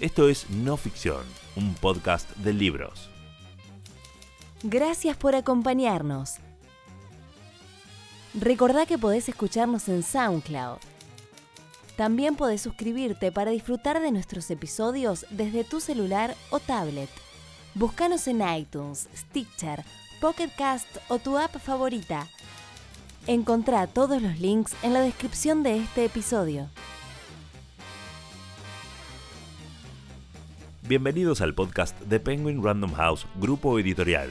Esto es No Ficción, un podcast de libros. Gracias por acompañarnos. Recordá que podés escucharnos en SoundCloud. También podés suscribirte para disfrutar de nuestros episodios desde tu celular o tablet. Búscanos en iTunes, Stitcher, Pocket Cast o tu app favorita. Encontrá todos los links en la descripción de este episodio. Bienvenidos al podcast de Penguin Random House, grupo editorial.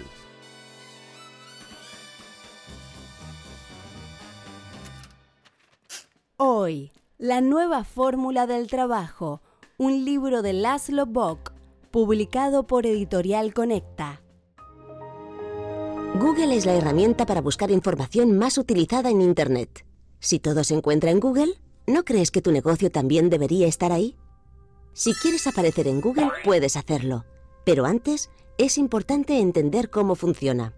Hoy, La nueva fórmula del trabajo, un libro de Laszlo Bock, publicado por Editorial Conecta. Google es la herramienta para buscar información más utilizada en Internet. Si todo se encuentra en Google, ¿no crees que tu negocio también debería estar ahí? Si quieres aparecer en Google, puedes hacerlo. Pero antes, es importante entender cómo funciona.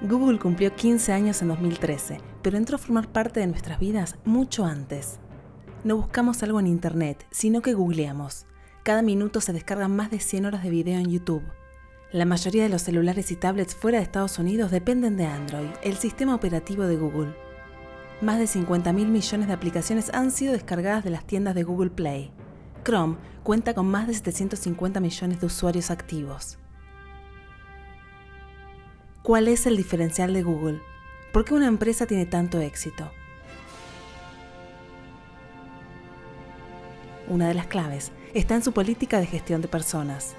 Google cumplió 15 años en 2013, pero entró a formar parte de nuestras vidas mucho antes. No buscamos algo en Internet, sino que googleamos. Cada minuto se descargan más de 100 horas de video en YouTube. La mayoría de los celulares y tablets fuera de Estados Unidos dependen de Android, el sistema operativo de Google. Más de 50 mil millones de aplicaciones han sido descargadas de las tiendas de Google Play. Chrome cuenta con más de 750 millones de usuarios activos. ¿Cuál es el diferencial de Google? ¿Por qué una empresa tiene tanto éxito? Una de las claves está en su política de gestión de personas.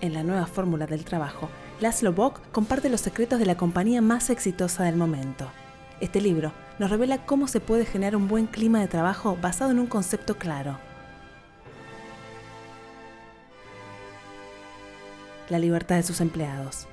En la nueva fórmula del trabajo, Laszlo Bock comparte los secretos de la compañía más exitosa del momento. Este libro nos revela cómo se puede generar un buen clima de trabajo basado en un concepto claro. La libertad de sus empleados.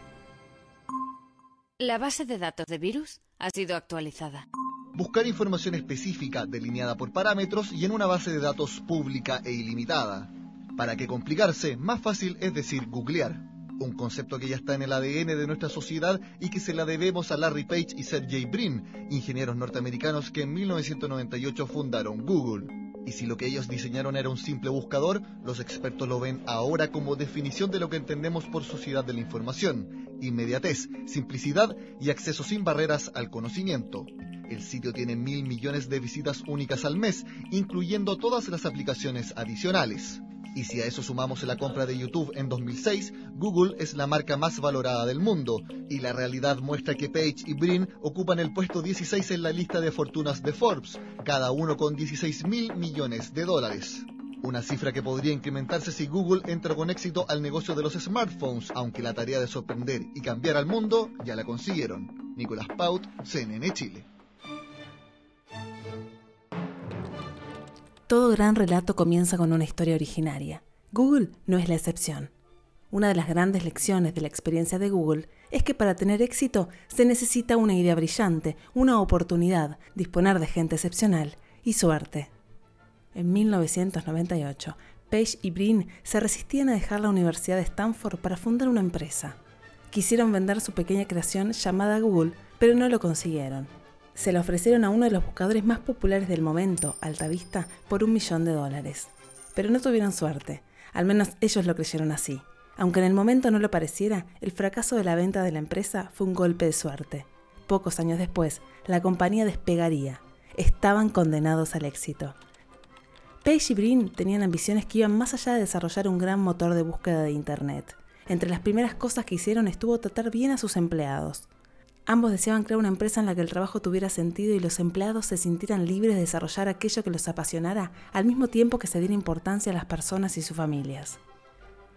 La base de datos de virus ha sido actualizada. Buscar información específica delineada por parámetros y en una base de datos pública e ilimitada. ¿Para qué complicarse? Más fácil es decir googlear. Un concepto que ya está en el ADN de nuestra sociedad y que se la debemos a Larry Page y Sergey Brin, ingenieros norteamericanos que en 1998 fundaron Google. Y si lo que ellos diseñaron era un simple buscador, los expertos lo ven ahora como definición de lo que entendemos por sociedad de la información, inmediatez, simplicidad y acceso sin barreras al conocimiento. El sitio tiene mil millones de visitas únicas al mes, incluyendo todas las aplicaciones adicionales. Y si a eso sumamos la compra de YouTube en 2006, Google es la marca más valorada del mundo, y la realidad muestra que Page y Brin ocupan el puesto 16 en la lista de fortunas de Forbes, cada uno con 16 mil millones de dólares. Una cifra que podría incrementarse si Google entra con éxito al negocio de los smartphones, aunque la tarea de sorprender y cambiar al mundo ya la consiguieron. Nicolás Paut, CNN Chile. Todo gran relato comienza con una historia originaria. Google no es la excepción. Una de las grandes lecciones de la experiencia de Google es que para tener éxito se necesita una idea brillante, una oportunidad, disponer de gente excepcional y suerte. En 1998, Page y Brin se resistían a dejar la Universidad de Stanford para fundar una empresa. Quisieron vender su pequeña creación llamada Google, pero no lo consiguieron se la ofrecieron a uno de los buscadores más populares del momento, Altavista, por un millón de dólares. Pero no tuvieron suerte, al menos ellos lo creyeron así. Aunque en el momento no lo pareciera, el fracaso de la venta de la empresa fue un golpe de suerte. Pocos años después, la compañía despegaría. Estaban condenados al éxito. Page y Brin tenían ambiciones que iban más allá de desarrollar un gran motor de búsqueda de Internet. Entre las primeras cosas que hicieron estuvo tratar bien a sus empleados. Ambos deseaban crear una empresa en la que el trabajo tuviera sentido y los empleados se sintieran libres de desarrollar aquello que los apasionara al mismo tiempo que se diera importancia a las personas y sus familias.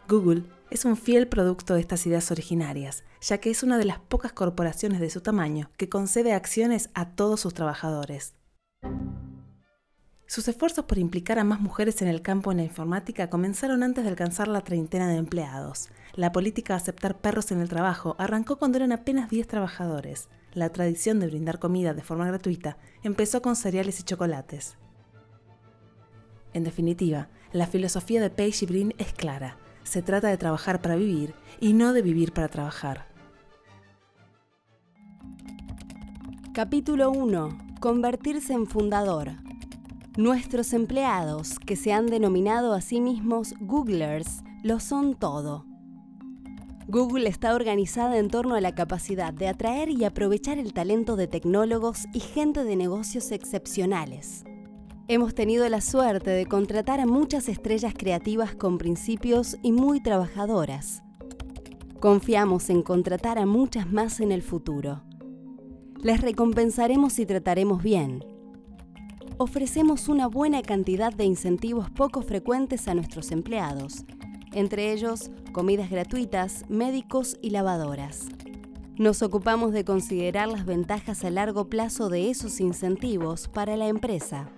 Google es un fiel producto de estas ideas originarias, ya que es una de las pocas corporaciones de su tamaño que concede acciones a todos sus trabajadores. Sus esfuerzos por implicar a más mujeres en el campo de la informática comenzaron antes de alcanzar la treintena de empleados. La política de aceptar perros en el trabajo arrancó cuando eran apenas 10 trabajadores. La tradición de brindar comida de forma gratuita empezó con cereales y chocolates. En definitiva, la filosofía de Page y Brin es clara. Se trata de trabajar para vivir y no de vivir para trabajar. Capítulo 1. Convertirse en fundador. Nuestros empleados, que se han denominado a sí mismos Googlers, lo son todo. Google está organizada en torno a la capacidad de atraer y aprovechar el talento de tecnólogos y gente de negocios excepcionales. Hemos tenido la suerte de contratar a muchas estrellas creativas con principios y muy trabajadoras. Confiamos en contratar a muchas más en el futuro. Les recompensaremos y trataremos bien ofrecemos una buena cantidad de incentivos poco frecuentes a nuestros empleados, entre ellos comidas gratuitas, médicos y lavadoras. Nos ocupamos de considerar las ventajas a largo plazo de esos incentivos para la empresa.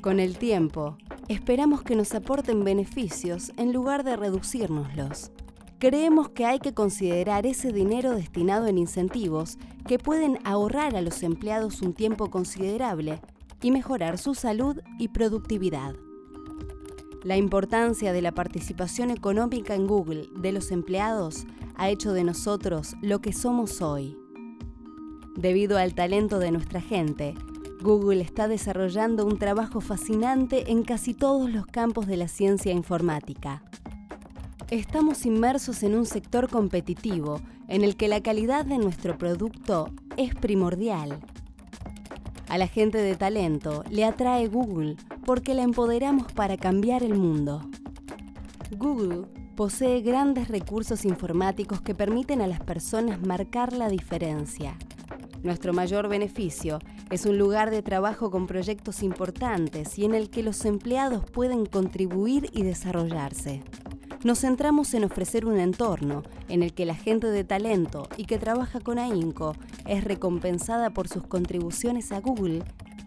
Con el tiempo, esperamos que nos aporten beneficios en lugar de reducírnoslos. Creemos que hay que considerar ese dinero destinado en incentivos que pueden ahorrar a los empleados un tiempo considerable y mejorar su salud y productividad. La importancia de la participación económica en Google de los empleados ha hecho de nosotros lo que somos hoy. Debido al talento de nuestra gente, Google está desarrollando un trabajo fascinante en casi todos los campos de la ciencia informática. Estamos inmersos en un sector competitivo en el que la calidad de nuestro producto es primordial. A la gente de talento le atrae Google porque la empoderamos para cambiar el mundo. Google posee grandes recursos informáticos que permiten a las personas marcar la diferencia. Nuestro mayor beneficio es un lugar de trabajo con proyectos importantes y en el que los empleados pueden contribuir y desarrollarse nos centramos en ofrecer un entorno en el que la gente de talento y que trabaja con AINCO es recompensada por sus contribuciones a Google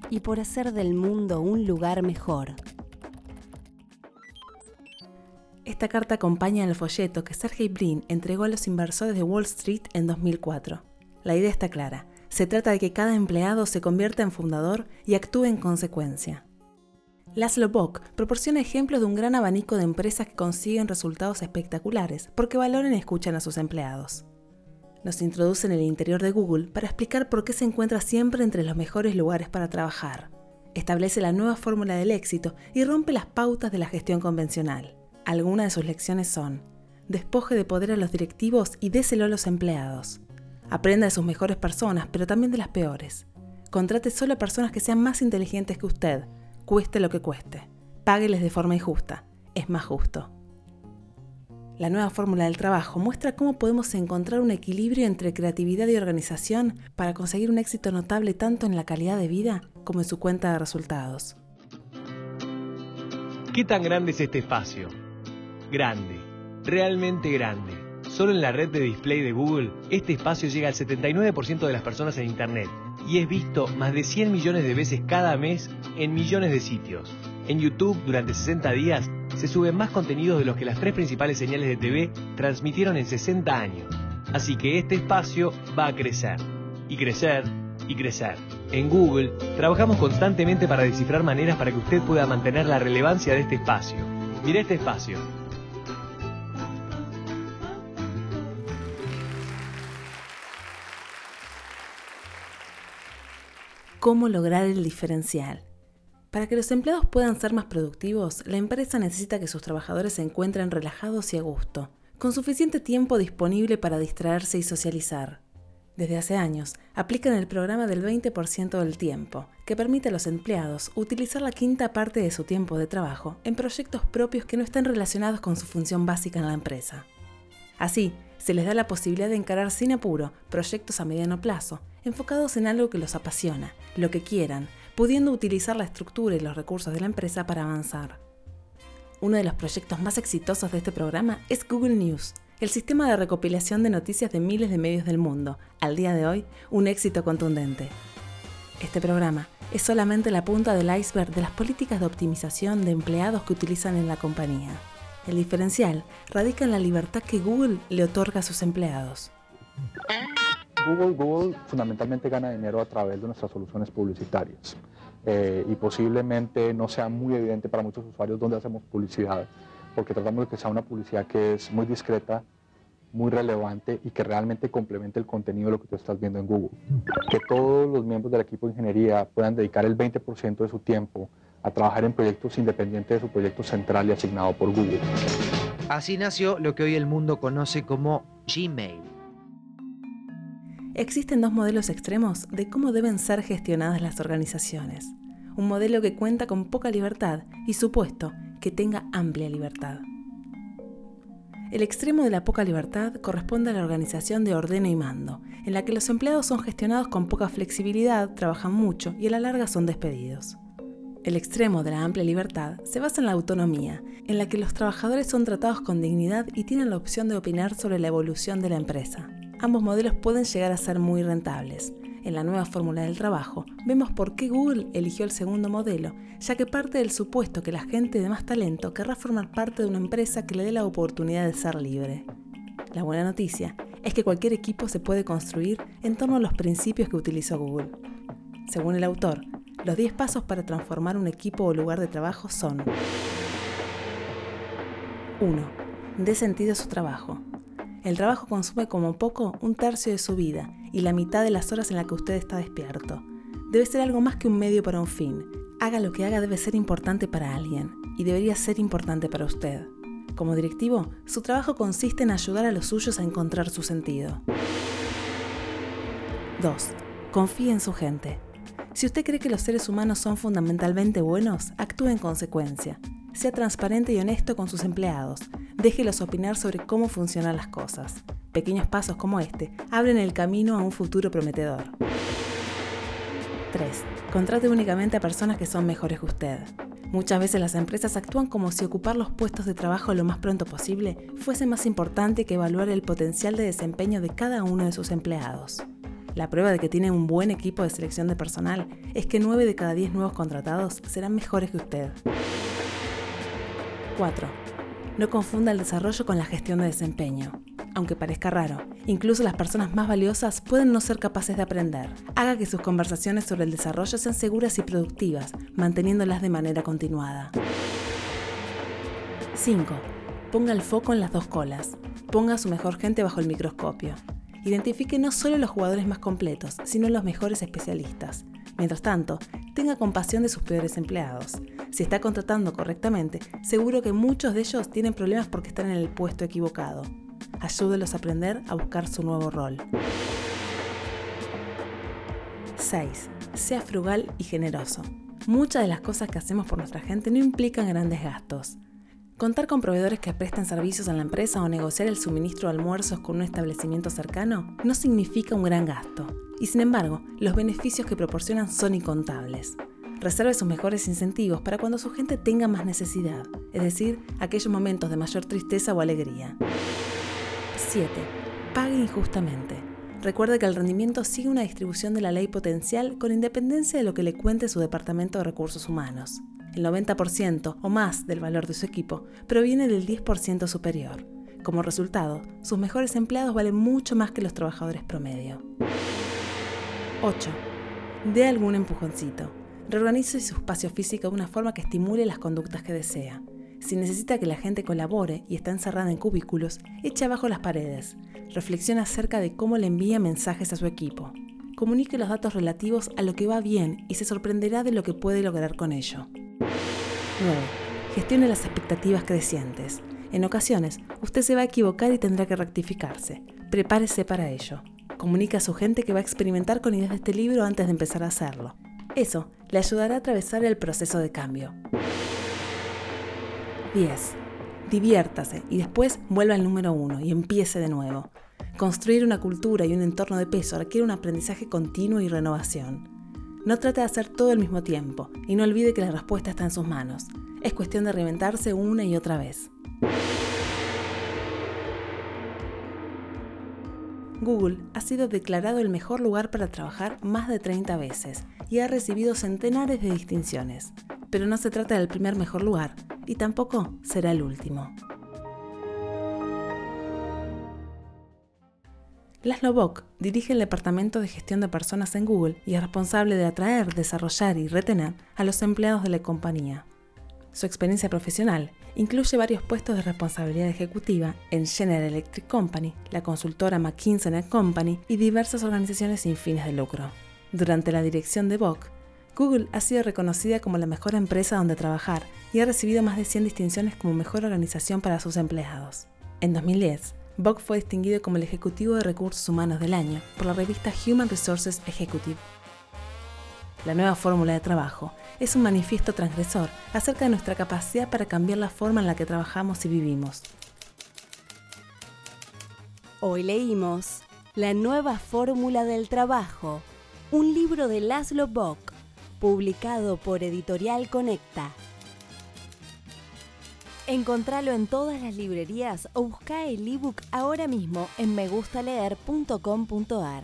y por hacer del mundo un lugar mejor. Esta carta acompaña el folleto que Sergey Brin entregó a los inversores de Wall Street en 2004. La idea está clara. Se trata de que cada empleado se convierta en fundador y actúe en consecuencia. Laszlo Bock proporciona ejemplos de un gran abanico de empresas que consiguen resultados espectaculares porque valoran y escuchan a sus empleados. Nos introduce en el interior de Google para explicar por qué se encuentra siempre entre los mejores lugares para trabajar. Establece la nueva fórmula del éxito y rompe las pautas de la gestión convencional. Algunas de sus lecciones son, despoje de poder a los directivos y déselo a los empleados. Aprenda de sus mejores personas, pero también de las peores. Contrate solo a personas que sean más inteligentes que usted, cueste lo que cueste. Págueles de forma injusta. Es más justo. La nueva fórmula del trabajo muestra cómo podemos encontrar un equilibrio entre creatividad y organización para conseguir un éxito notable tanto en la calidad de vida como en su cuenta de resultados. ¿Qué tan grande es este espacio? Grande, realmente grande. Solo en la red de display de Google, este espacio llega al 79% de las personas en Internet y es visto más de 100 millones de veces cada mes en millones de sitios. En YouTube, durante 60 días, se suben más contenidos de los que las tres principales señales de TV transmitieron en 60 años. Así que este espacio va a crecer, y crecer, y crecer. En Google, trabajamos constantemente para descifrar maneras para que usted pueda mantener la relevancia de este espacio. Mire este espacio. Cómo lograr el diferencial. Para que los empleados puedan ser más productivos, la empresa necesita que sus trabajadores se encuentren relajados y a gusto, con suficiente tiempo disponible para distraerse y socializar. Desde hace años, aplican el programa del 20% del tiempo, que permite a los empleados utilizar la quinta parte de su tiempo de trabajo en proyectos propios que no están relacionados con su función básica en la empresa. Así, se les da la posibilidad de encarar sin apuro proyectos a mediano plazo, enfocados en algo que los apasiona, lo que quieran, pudiendo utilizar la estructura y los recursos de la empresa para avanzar. Uno de los proyectos más exitosos de este programa es Google News, el sistema de recopilación de noticias de miles de medios del mundo, al día de hoy un éxito contundente. Este programa es solamente la punta del iceberg de las políticas de optimización de empleados que utilizan en la compañía. El diferencial radica en la libertad que Google le otorga a sus empleados. Google, Google fundamentalmente gana dinero a través de nuestras soluciones publicitarias eh, y posiblemente no sea muy evidente para muchos usuarios dónde hacemos publicidad, porque tratamos de que sea una publicidad que es muy discreta muy relevante y que realmente complemente el contenido de lo que tú estás viendo en Google. Que todos los miembros del equipo de ingeniería puedan dedicar el 20% de su tiempo a trabajar en proyectos independientes de su proyecto central y asignado por Google. Así nació lo que hoy el mundo conoce como Gmail. Existen dos modelos extremos de cómo deben ser gestionadas las organizaciones. Un modelo que cuenta con poca libertad y supuesto que tenga amplia libertad. El extremo de la poca libertad corresponde a la organización de ordeno y mando, en la que los empleados son gestionados con poca flexibilidad, trabajan mucho y a la larga son despedidos. El extremo de la amplia libertad se basa en la autonomía, en la que los trabajadores son tratados con dignidad y tienen la opción de opinar sobre la evolución de la empresa. Ambos modelos pueden llegar a ser muy rentables. En la nueva fórmula del trabajo, vemos por qué Google eligió el segundo modelo, ya que parte del supuesto que la gente de más talento querrá formar parte de una empresa que le dé la oportunidad de ser libre. La buena noticia es que cualquier equipo se puede construir en torno a los principios que utilizó Google. Según el autor, los 10 pasos para transformar un equipo o lugar de trabajo son 1. Dé sentido a su trabajo. El trabajo consume como poco un tercio de su vida y la mitad de las horas en las que usted está despierto. Debe ser algo más que un medio para un fin. Haga lo que haga debe ser importante para alguien y debería ser importante para usted. Como directivo, su trabajo consiste en ayudar a los suyos a encontrar su sentido. 2. Confíe en su gente. Si usted cree que los seres humanos son fundamentalmente buenos, actúe en consecuencia. Sea transparente y honesto con sus empleados. Déjelos opinar sobre cómo funcionan las cosas. Pequeños pasos como este abren el camino a un futuro prometedor. 3. Contrate únicamente a personas que son mejores que usted. Muchas veces las empresas actúan como si ocupar los puestos de trabajo lo más pronto posible fuese más importante que evaluar el potencial de desempeño de cada uno de sus empleados. La prueba de que tiene un buen equipo de selección de personal es que 9 de cada 10 nuevos contratados serán mejores que usted. 4. No confunda el desarrollo con la gestión de desempeño. Aunque parezca raro, incluso las personas más valiosas pueden no ser capaces de aprender. Haga que sus conversaciones sobre el desarrollo sean seguras y productivas, manteniéndolas de manera continuada. 5. Ponga el foco en las dos colas. Ponga a su mejor gente bajo el microscopio. Identifique no solo los jugadores más completos, sino los mejores especialistas. Mientras tanto, tenga compasión de sus peores empleados. Si está contratando correctamente, seguro que muchos de ellos tienen problemas porque están en el puesto equivocado. Ayúdelos a aprender a buscar su nuevo rol. 6. Sea frugal y generoso. Muchas de las cosas que hacemos por nuestra gente no implican grandes gastos. Contar con proveedores que presten servicios a la empresa o negociar el suministro de almuerzos con un establecimiento cercano no significa un gran gasto. Y sin embargo, los beneficios que proporcionan son incontables. Reserve sus mejores incentivos para cuando su gente tenga más necesidad, es decir, aquellos momentos de mayor tristeza o alegría. 7. Pague injustamente. Recuerde que el rendimiento sigue una distribución de la ley potencial con independencia de lo que le cuente su Departamento de Recursos Humanos el 90% o más del valor de su equipo proviene del 10% superior. Como resultado, sus mejores empleados valen mucho más que los trabajadores promedio. 8. Dé algún empujoncito. Reorganice su espacio físico de una forma que estimule las conductas que desea. Si necesita que la gente colabore y está encerrada en cubículos, eche abajo las paredes. Reflexiona acerca de cómo le envía mensajes a su equipo. Comunique los datos relativos a lo que va bien y se sorprenderá de lo que puede lograr con ello. 9. Gestione las expectativas crecientes. En ocasiones, usted se va a equivocar y tendrá que rectificarse. Prepárese para ello. Comunica a su gente que va a experimentar con ideas de este libro antes de empezar a hacerlo. Eso le ayudará a atravesar el proceso de cambio. 10. Diviértase y después vuelva al número 1 y empiece de nuevo. Construir una cultura y un entorno de peso requiere un aprendizaje continuo y renovación. No trate de hacer todo al mismo tiempo y no olvide que la respuesta está en sus manos. Es cuestión de reinventarse una y otra vez. Google ha sido declarado el mejor lugar para trabajar más de 30 veces y ha recibido centenares de distinciones. Pero no se trata del primer mejor lugar y tampoco será el último. Laszlo Bock dirige el Departamento de Gestión de Personas en Google y es responsable de atraer, desarrollar y retener a los empleados de la compañía. Su experiencia profesional incluye varios puestos de responsabilidad ejecutiva en General Electric Company, la consultora McKinsey Company y diversas organizaciones sin fines de lucro. Durante la dirección de Bock, Google ha sido reconocida como la mejor empresa donde trabajar y ha recibido más de 100 distinciones como mejor organización para sus empleados. En 2010, Bock fue distinguido como el Ejecutivo de Recursos Humanos del Año por la revista Human Resources Executive. La nueva fórmula de trabajo es un manifiesto transgresor acerca de nuestra capacidad para cambiar la forma en la que trabajamos y vivimos. Hoy leímos La nueva fórmula del trabajo, un libro de Laszlo Bock, publicado por Editorial Conecta. Encontralo en todas las librerías o busca el ebook ahora mismo en megustaleer.com.ar.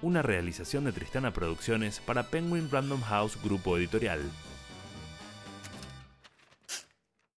Una realización de Tristana Producciones para Penguin Random House Grupo Editorial.